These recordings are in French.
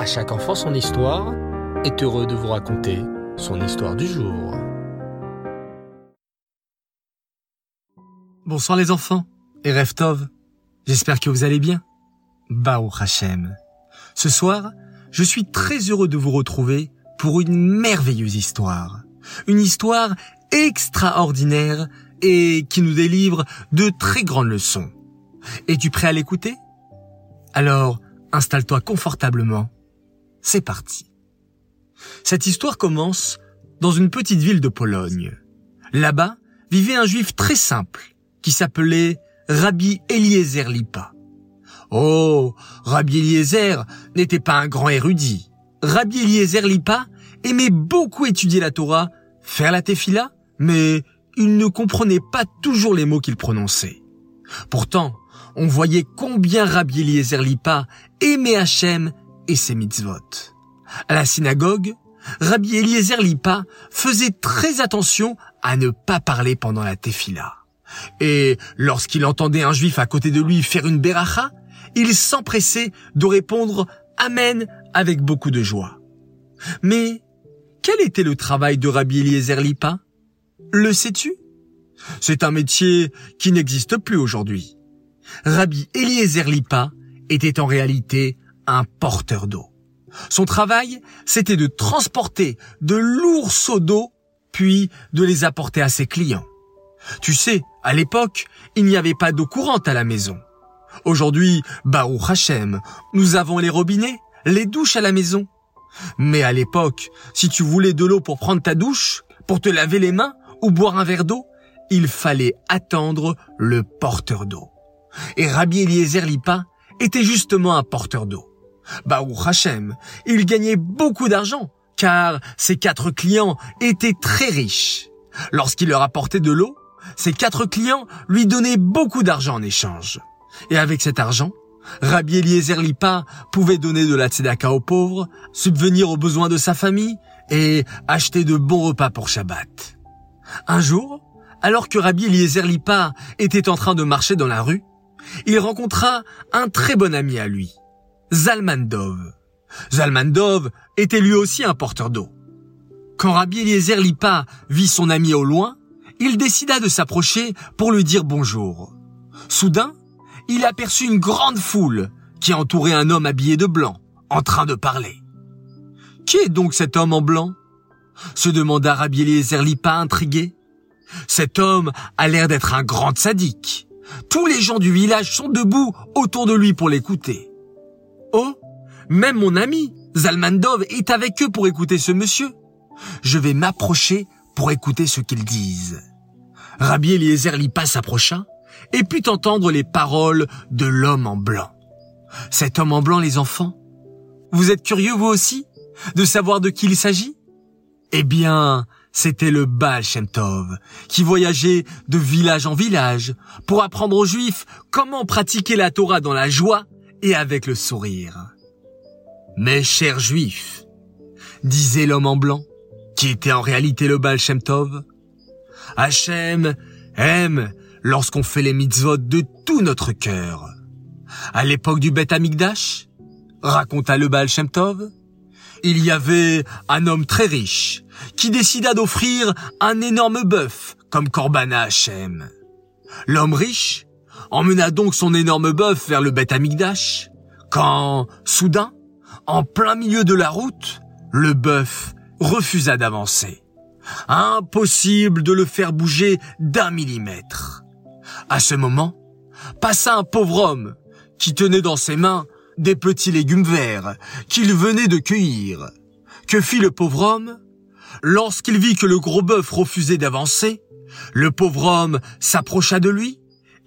À chaque enfant son histoire est heureux de vous raconter son histoire du jour. Bonsoir les enfants et Reftov. J'espère que vous allez bien. Bao Hachem. Ce soir, je suis très heureux de vous retrouver pour une merveilleuse histoire. Une histoire extraordinaire et qui nous délivre de très grandes leçons. Es-tu prêt à l'écouter? Alors, installe-toi confortablement. C'est parti. Cette histoire commence dans une petite ville de Pologne. Là-bas vivait un juif très simple qui s'appelait Rabbi Eliezer Lipa. Oh, Rabbi Eliezer n'était pas un grand érudit. Rabbi Eliezer Lipa aimait beaucoup étudier la Torah, faire la tefila, mais il ne comprenait pas toujours les mots qu'il prononçait. Pourtant, on voyait combien Rabbi Eliezer Lipa aimait Hachem et ses mitzvot. À la synagogue, Rabbi Eliezer Lipa faisait très attention à ne pas parler pendant la tefila. Et lorsqu'il entendait un juif à côté de lui faire une beracha, il s'empressait de répondre Amen avec beaucoup de joie. Mais quel était le travail de Rabbi Eliezer Lipa? Le sais-tu? C'est un métier qui n'existe plus aujourd'hui. Rabbi Eliezer Lipa était en réalité un porteur d'eau. Son travail, c'était de transporter de lourds seaux d'eau, puis de les apporter à ses clients. Tu sais, à l'époque, il n'y avait pas d'eau courante à la maison. Aujourd'hui, Baruch Hashem, nous avons les robinets, les douches à la maison. Mais à l'époque, si tu voulais de l'eau pour prendre ta douche, pour te laver les mains ou boire un verre d'eau, il fallait attendre le porteur d'eau. Et Rabbi Eliezer Lipa était justement un porteur d'eau. Baruch Hashem, il gagnait beaucoup d'argent, car ses quatre clients étaient très riches. Lorsqu'il leur apportait de l'eau, ses quatre clients lui donnaient beaucoup d'argent en échange. Et avec cet argent, Rabbi Eliezer Lipa pouvait donner de la tzedaka aux pauvres, subvenir aux besoins de sa famille et acheter de bons repas pour Shabbat. Un jour, alors que Rabbi Eliezer Lipa était en train de marcher dans la rue, il rencontra un très bon ami à lui, Zalmandov. Zalmandov était lui aussi un porteur d'eau. Quand Rabbi Eliezer Lipa vit son ami au loin, il décida de s'approcher pour lui dire bonjour. Soudain, il aperçut une grande foule qui entourait un homme habillé de blanc, en train de parler. Qui est donc cet homme en blanc? se demanda Rabbi Eliezer Lipa intrigué. Cet homme a l'air d'être un grand sadique. Tous les gens du village sont debout autour de lui pour l'écouter. Même mon ami, Zalmandov, est avec eux pour écouter ce monsieur. Je vais m'approcher pour écouter ce qu'ils disent. Rabbi Eliezer Lipa s'approcha et put entendre les paroles de l'homme en blanc. Cet homme en blanc, les enfants, vous êtes curieux vous aussi de savoir de qui il s'agit? Eh bien, c'était le Baal Shem Tov, qui voyageait de village en village pour apprendre aux Juifs comment pratiquer la Torah dans la joie et avec le sourire. Mes chers Juifs, disait l'homme en blanc, qui était en réalité le Baal Shem Tov, Hachem aime lorsqu'on fait les mitzvot de tout notre cœur. À l'époque du Beth Amikdash, raconta le Baal Shem Tov, il y avait un homme très riche qui décida d'offrir un énorme bœuf comme Korban à Hachem. L'homme riche emmena donc son énorme bœuf vers le Beth Amikdash, quand, soudain, en plein milieu de la route, le bœuf refusa d'avancer. Impossible de le faire bouger d'un millimètre. À ce moment, passa un pauvre homme qui tenait dans ses mains des petits légumes verts qu'il venait de cueillir. Que fit le pauvre homme? Lorsqu'il vit que le gros bœuf refusait d'avancer, le pauvre homme s'approcha de lui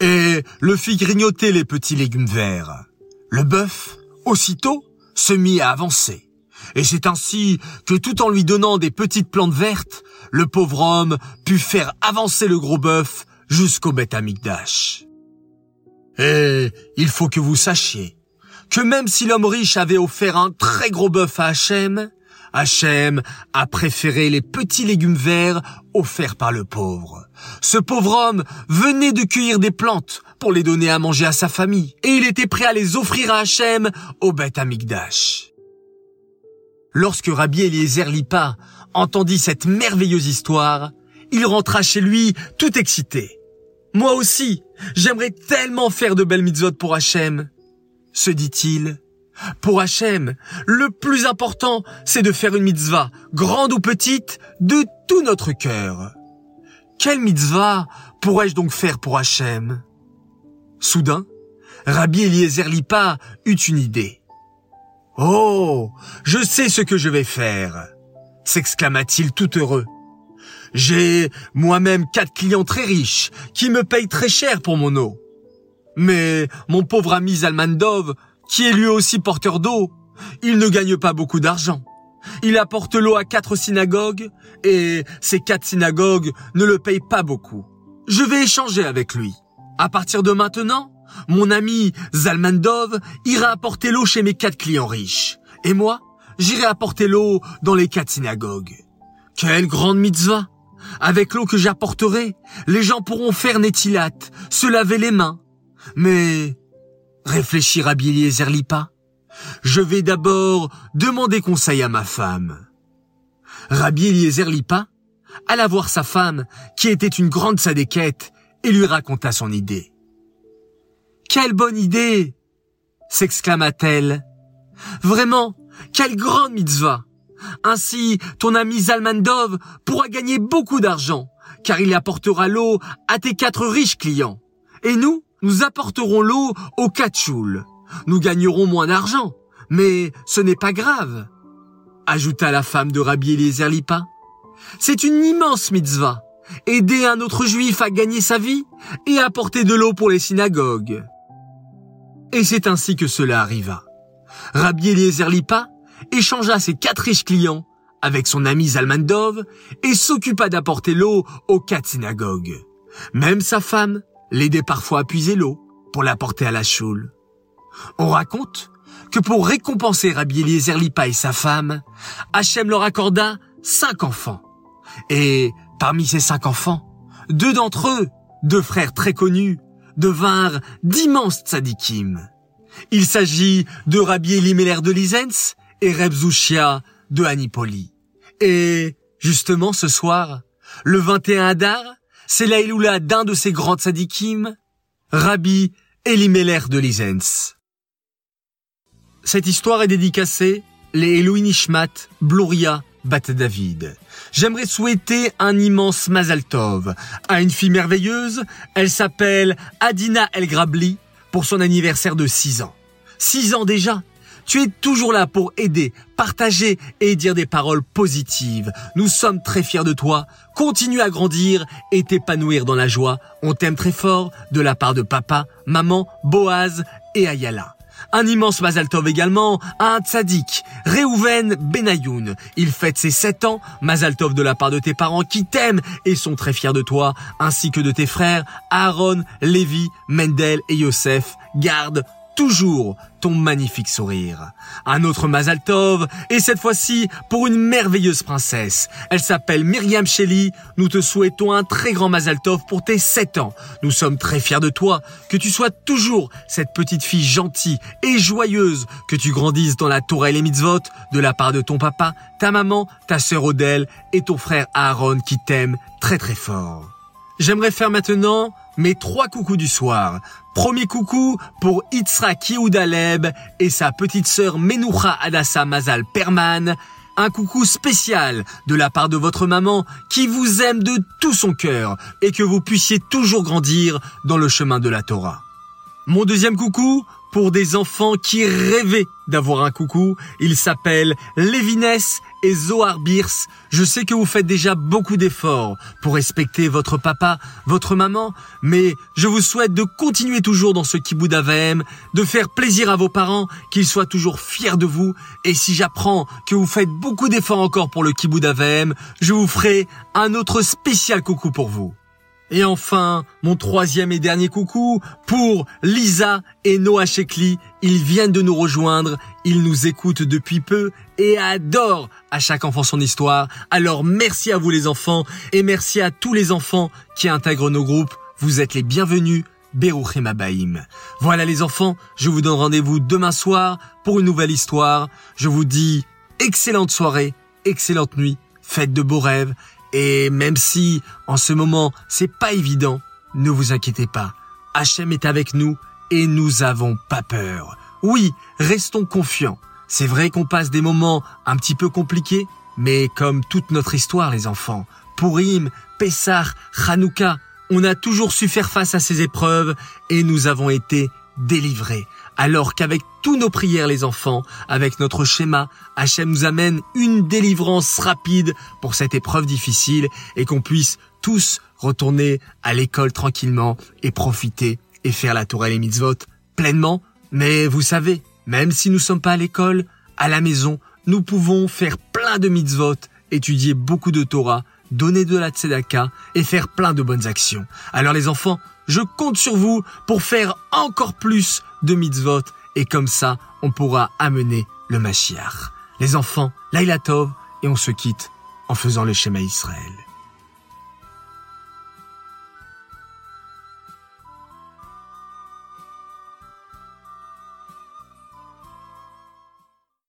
et le fit grignoter les petits légumes verts. Le bœuf, aussitôt, se mit à avancer. Et c'est ainsi que tout en lui donnant des petites plantes vertes, le pauvre homme put faire avancer le gros bœuf jusqu'au Beth Amikdash. Et il faut que vous sachiez que même si l'homme riche avait offert un très gros bœuf à Hachem, Hachem a préféré les petits légumes verts offerts par le pauvre. Ce pauvre homme venait de cueillir des plantes pour les donner à manger à sa famille, et il était prêt à les offrir à Hachem au Beth Amikdash. Lorsque Rabbi Eliezer Lipa entendit cette merveilleuse histoire, il rentra chez lui tout excité. Moi aussi, j'aimerais tellement faire de belles mitzvot pour Hachem, se dit-il. Pour Hachem, le plus important, c'est de faire une mitzvah, grande ou petite, de tout notre cœur. Quelle mitzvah pourrais-je donc faire pour Hachem? Soudain, Rabbi Eliezer Lipa eut une idée. Oh, je sais ce que je vais faire, s'exclama-t-il tout heureux. J'ai moi-même quatre clients très riches qui me payent très cher pour mon eau. Mais mon pauvre ami Zalmandov, qui est lui aussi porteur d'eau, il ne gagne pas beaucoup d'argent. Il apporte l'eau à quatre synagogues et ces quatre synagogues ne le payent pas beaucoup. Je vais échanger avec lui. À partir de maintenant, mon ami Zalmandov ira apporter l'eau chez mes quatre clients riches. Et moi, j'irai apporter l'eau dans les quatre synagogues. Quelle grande mitzvah Avec l'eau que j'apporterai, les gens pourront faire Netilat, se laver les mains. Mais, réfléchir à Eliezer Lipa, je vais d'abord demander conseil à ma femme. Rabbi Eliezer alla voir sa femme, qui était une grande sadéquette, et lui raconta son idée. Quelle bonne idée s'exclama-t-elle. Vraiment, quelle grande mitzvah Ainsi, ton ami Zalmandov pourra gagner beaucoup d'argent, car il apportera l'eau à tes quatre riches clients. Et nous, nous apporterons l'eau aux quatre Nous gagnerons moins d'argent, mais ce n'est pas grave, ajouta la femme de Rabbi Eliezer Lipa. C'est une immense mitzvah. Aider un autre juif à gagner sa vie et apporter de l'eau pour les synagogues. Et c'est ainsi que cela arriva. Rabbi Eliezer Lipa échangea ses quatre riches clients avec son ami Zalmandov et s'occupa d'apporter l'eau aux quatre synagogues. Même sa femme l'aidait parfois à puiser l'eau pour l'apporter à la choule. On raconte que pour récompenser Rabbi Eliezer Lipa et sa femme, Hachem leur accorda cinq enfants. Et parmi ces cinq enfants, deux d'entre eux, deux frères très connus, devinrent d'immenses tzadikim. Il s'agit de Rabbi Elimelech de Lisens et Reb Zushia de Anipoli. Et justement ce soir, le 21 Adar, c'est la d'un de ces grands tzadikim, Rabbi Elimelech de Lisens. Cette histoire est dédicacée les Elohim Bloria, Bat David. J'aimerais souhaiter un immense Mazal Tov à une fille merveilleuse. Elle s'appelle Adina El Grabli pour son anniversaire de 6 ans. 6 ans déjà tu es toujours là pour aider, partager et dire des paroles positives. Nous sommes très fiers de toi. Continue à grandir et t'épanouir dans la joie. On t'aime très fort de la part de papa, maman, Boaz et Ayala. Un immense Mazal Tov également un tzaddik, Reuven Benayoun. Il fête ses 7 ans, Mazal Tov de la part de tes parents qui t'aiment et sont très fiers de toi, ainsi que de tes frères Aaron, Lévi, Mendel et Yosef. Garde toujours ton magnifique sourire. Un autre Mazal Tov, et cette fois-ci pour une merveilleuse princesse. Elle s'appelle Myriam Shelley. Nous te souhaitons un très grand Mazal Tov pour tes 7 ans. Nous sommes très fiers de toi, que tu sois toujours cette petite fille gentille et joyeuse, que tu grandisses dans la Torah et mitzvot de la part de ton papa, ta maman, ta sœur Odelle et ton frère Aaron qui t'aiment très très fort. J'aimerais faire maintenant mes trois coucous du soir. Premier coucou pour Itzrak Yehoudaleb et sa petite sœur Menoucha Adassa Mazal Perman. Un coucou spécial de la part de votre maman qui vous aime de tout son cœur et que vous puissiez toujours grandir dans le chemin de la Torah. Mon deuxième coucou pour des enfants qui rêvaient d'avoir un coucou. Il s'appelle Lévines et Zohar Birs. Je sais que vous faites déjà beaucoup d'efforts pour respecter votre papa, votre maman, mais je vous souhaite de continuer toujours dans ce kibbutz d'Avem, de faire plaisir à vos parents, qu'ils soient toujours fiers de vous. Et si j'apprends que vous faites beaucoup d'efforts encore pour le kibbutz d'Avem, je vous ferai un autre spécial coucou pour vous. Et enfin, mon troisième et dernier coucou pour Lisa et Noah Shekli. Ils viennent de nous rejoindre, ils nous écoutent depuis peu et adorent à chaque enfant son histoire. Alors merci à vous les enfants et merci à tous les enfants qui intègrent nos groupes. Vous êtes les bienvenus. Beruchem. Voilà les enfants, je vous donne rendez-vous demain soir pour une nouvelle histoire. Je vous dis excellente soirée, excellente nuit, faites de beaux rêves, et même si en ce moment c'est pas évident, ne vous inquiétez pas. Hachem est avec nous et nous avons pas peur. Oui, restons confiants. C'est vrai qu'on passe des moments un petit peu compliqués, mais comme toute notre histoire, les enfants, Purim, Pessah, Hanouka, on a toujours su faire face à ces épreuves et nous avons été délivrés. Alors qu'avec tous nos prières, les enfants, avec notre schéma, Hachem nous amène une délivrance rapide pour cette épreuve difficile et qu'on puisse tous retourner à l'école tranquillement et profiter et faire la Tourelle et Mitzvot pleinement. Mais vous savez, même si nous sommes pas à l'école, à la maison, nous pouvons faire plein de mitzvot, étudier beaucoup de Torah, donner de la tzedaka et faire plein de bonnes actions. Alors les enfants, je compte sur vous pour faire encore plus de mitzvot et comme ça, on pourra amener le Mashiach. Les enfants, Laila Tov et on se quitte en faisant le schéma Israël.